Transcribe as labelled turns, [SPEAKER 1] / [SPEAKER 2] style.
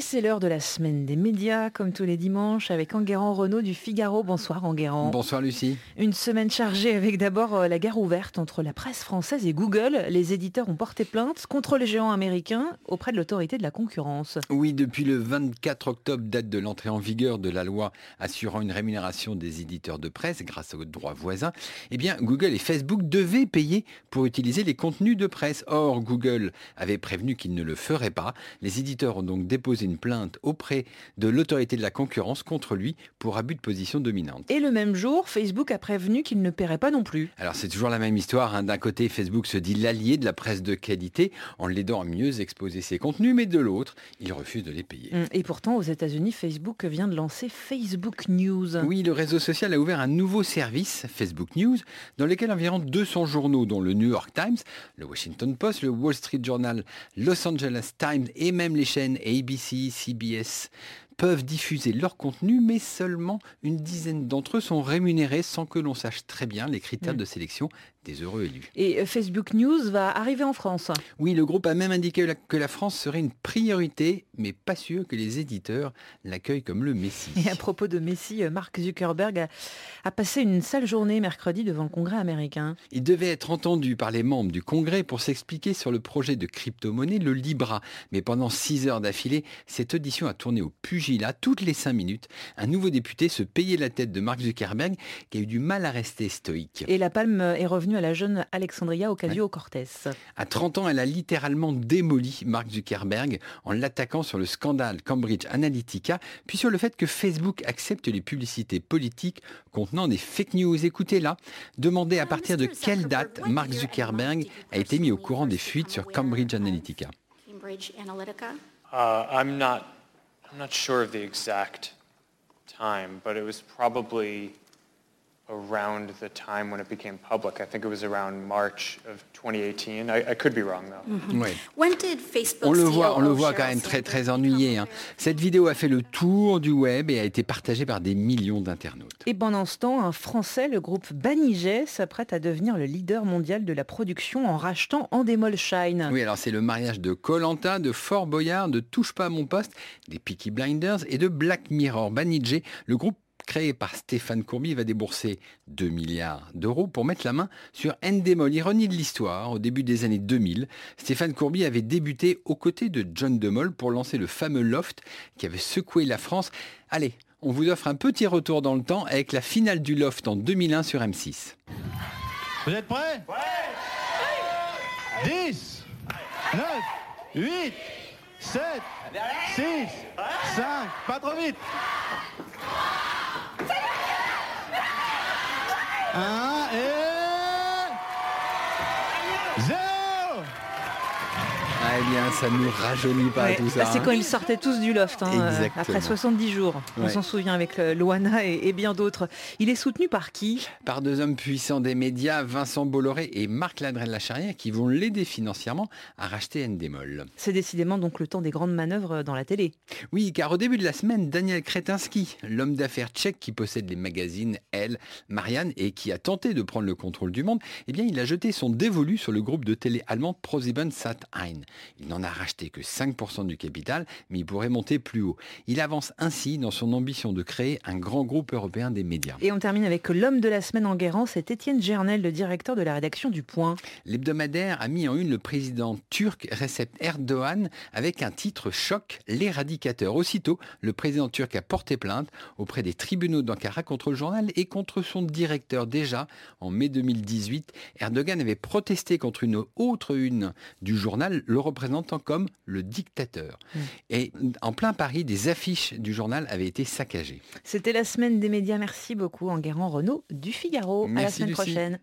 [SPEAKER 1] C'est l'heure de la semaine des médias, comme tous les dimanches, avec Enguerrand Renault du Figaro. Bonsoir Enguerrand.
[SPEAKER 2] Bonsoir Lucie.
[SPEAKER 1] Une semaine chargée avec d'abord euh, la guerre ouverte entre la presse française et Google. Les éditeurs ont porté plainte contre les géants américains auprès de l'autorité de la concurrence.
[SPEAKER 2] Oui, depuis le 24 octobre, date de l'entrée en vigueur de la loi assurant une rémunération des éditeurs de presse grâce aux droits voisins, eh bien Google et Facebook devaient payer pour utiliser les contenus de presse. Or, Google avait prévenu qu'il ne le ferait pas. Les éditeurs ont donc déposé une plainte auprès de l'autorité de la concurrence contre lui pour abus de position dominante.
[SPEAKER 1] Et le même jour, Facebook a prévenu qu'il ne paierait pas non plus.
[SPEAKER 2] Alors c'est toujours la même histoire. hein. D'un côté, Facebook se dit l'allié de la presse de qualité en l'aidant à mieux exposer ses contenus, mais de l'autre, il refuse de les payer.
[SPEAKER 1] Hum, Et pourtant, aux États-Unis, Facebook vient de lancer Facebook News.
[SPEAKER 2] Oui, le réseau social a ouvert un nouveau service, Facebook News, dans lequel environ 200 journaux, dont le New York Times, le Washington Post, le Wall Street Journal, Los Angeles Times et même les chaînes ABC, CBS, peuvent diffuser leur contenu, mais seulement une dizaine d'entre eux sont rémunérés sans que l'on sache très bien les critères
[SPEAKER 1] Mm.
[SPEAKER 2] de sélection des heureux élus.
[SPEAKER 1] Et euh, Facebook News va arriver en France.
[SPEAKER 2] Oui, le groupe a même indiqué que la France serait une priorité, mais pas sûr que les éditeurs l'accueillent comme le Messie.
[SPEAKER 1] Et à propos de Messi, euh, Mark Zuckerberg a, a passé une sale journée mercredi devant le Congrès américain.
[SPEAKER 2] Il devait être entendu par les membres du Congrès pour s'expliquer sur le projet de crypto-monnaie, le Libra. Mais pendant six heures d'affilée, cette audition a tourné au pugilat toutes les cinq minutes. Un nouveau député se payait la tête de Mark Zuckerberg qui a eu du mal à rester stoïque.
[SPEAKER 1] Et la palme est revenue à la jeune Alexandria Ocasio-Cortez.
[SPEAKER 2] À 30 ans, elle a littéralement démoli Mark Zuckerberg en l'attaquant sur le scandale Cambridge Analytica, puis sur le fait que Facebook accepte les publicités politiques contenant des fake news. Écoutez-là, demandez à partir de quelle date Mark Zuckerberg a été mis au courant des fuites sur Cambridge Analytica?
[SPEAKER 3] Cambridge Analytica.
[SPEAKER 4] Uh, I'm not, I'm not sure of the exact time, but it was probably around the time when it became public. I think it was around March of 2018. I, I could be wrong though.
[SPEAKER 2] Ouais.
[SPEAKER 3] When did Facebook
[SPEAKER 2] On le voit, on le voit quand même très très ennuyé. hein. Cette vidéo a fait le tour du web et a été partagée par des millions d'internautes.
[SPEAKER 1] Et pendant ce temps, un Français, le groupe Banijay, s'apprête à devenir le leader mondial de la production en rachetant Endemol Shine.
[SPEAKER 2] Oui, alors c'est le mariage de Colanta, de Fort Boyard, de Touche pas à mon poste, des Peaky Blinders et de Black Mirror. Banijay, le groupe créé par Stéphane Courby, va débourser 2 milliards d'euros pour mettre la main sur Endemol. Ironie de l'histoire, au début des années 2000, Stéphane Courby avait débuté aux côtés de John DeMol pour lancer le fameux Loft qui avait secoué la France. Allez, on vous offre un petit retour dans le temps avec la finale du Loft en 2001 sur M6.
[SPEAKER 5] Vous êtes prêts? Ouais 10, 9, 8, 7, 6, 5, pas trop vite 1 et 0
[SPEAKER 2] Ah, eh bien, ça nous rajeunit pas
[SPEAKER 1] Ouais,
[SPEAKER 2] tout
[SPEAKER 1] là,
[SPEAKER 2] ça.
[SPEAKER 1] c'est
[SPEAKER 2] hein.
[SPEAKER 1] quand ils sortaient tous du loft, hein, euh, après 70 jours. On s'en souvient avec le- Loana et, et bien d'autres. Il est soutenu par qui?
[SPEAKER 2] Par deux hommes puissants des médias, Vincent Bolloré et Marc Ladrel-Lacharrière, qui vont l'aider financièrement à racheter Endemol.
[SPEAKER 1] C'est décidément donc le temps des grandes manœuvres dans la télé.
[SPEAKER 2] Oui, car au début de la semaine, Daniel Kretinsky, l'homme d'affaires tchèque qui possède les magazines Elle, Marianne et qui a tenté de prendre le contrôle du monde, eh bien, il a jeté son dévolu sur le groupe de télé allemand ProSieben Sat1. Il n'en a racheté que 5% du capital, mais il pourrait monter plus haut. Il avance ainsi dans son ambition de créer un grand groupe européen des médias.
[SPEAKER 1] Et on termine avec l'homme de la semaine en guérant, c'est Étienne Gernel, le directeur de la rédaction du Point.
[SPEAKER 2] L'hebdomadaire a mis en une le président turc Recep Erdogan avec un titre choc, l'éradicateur. Aussitôt, le président turc a porté plainte auprès des tribunaux d'Ankara contre le journal et contre son directeur. Déjà, en mai 2018, Erdogan avait protesté contre une autre une du journal, le représentant comme le dictateur. Et en plein Paris, des affiches du journal avaient été saccagées.
[SPEAKER 1] C'était la semaine des médias. Merci beaucoup en guérant Renaud du Figaro. à la semaine
[SPEAKER 2] Lucie.
[SPEAKER 1] prochaine.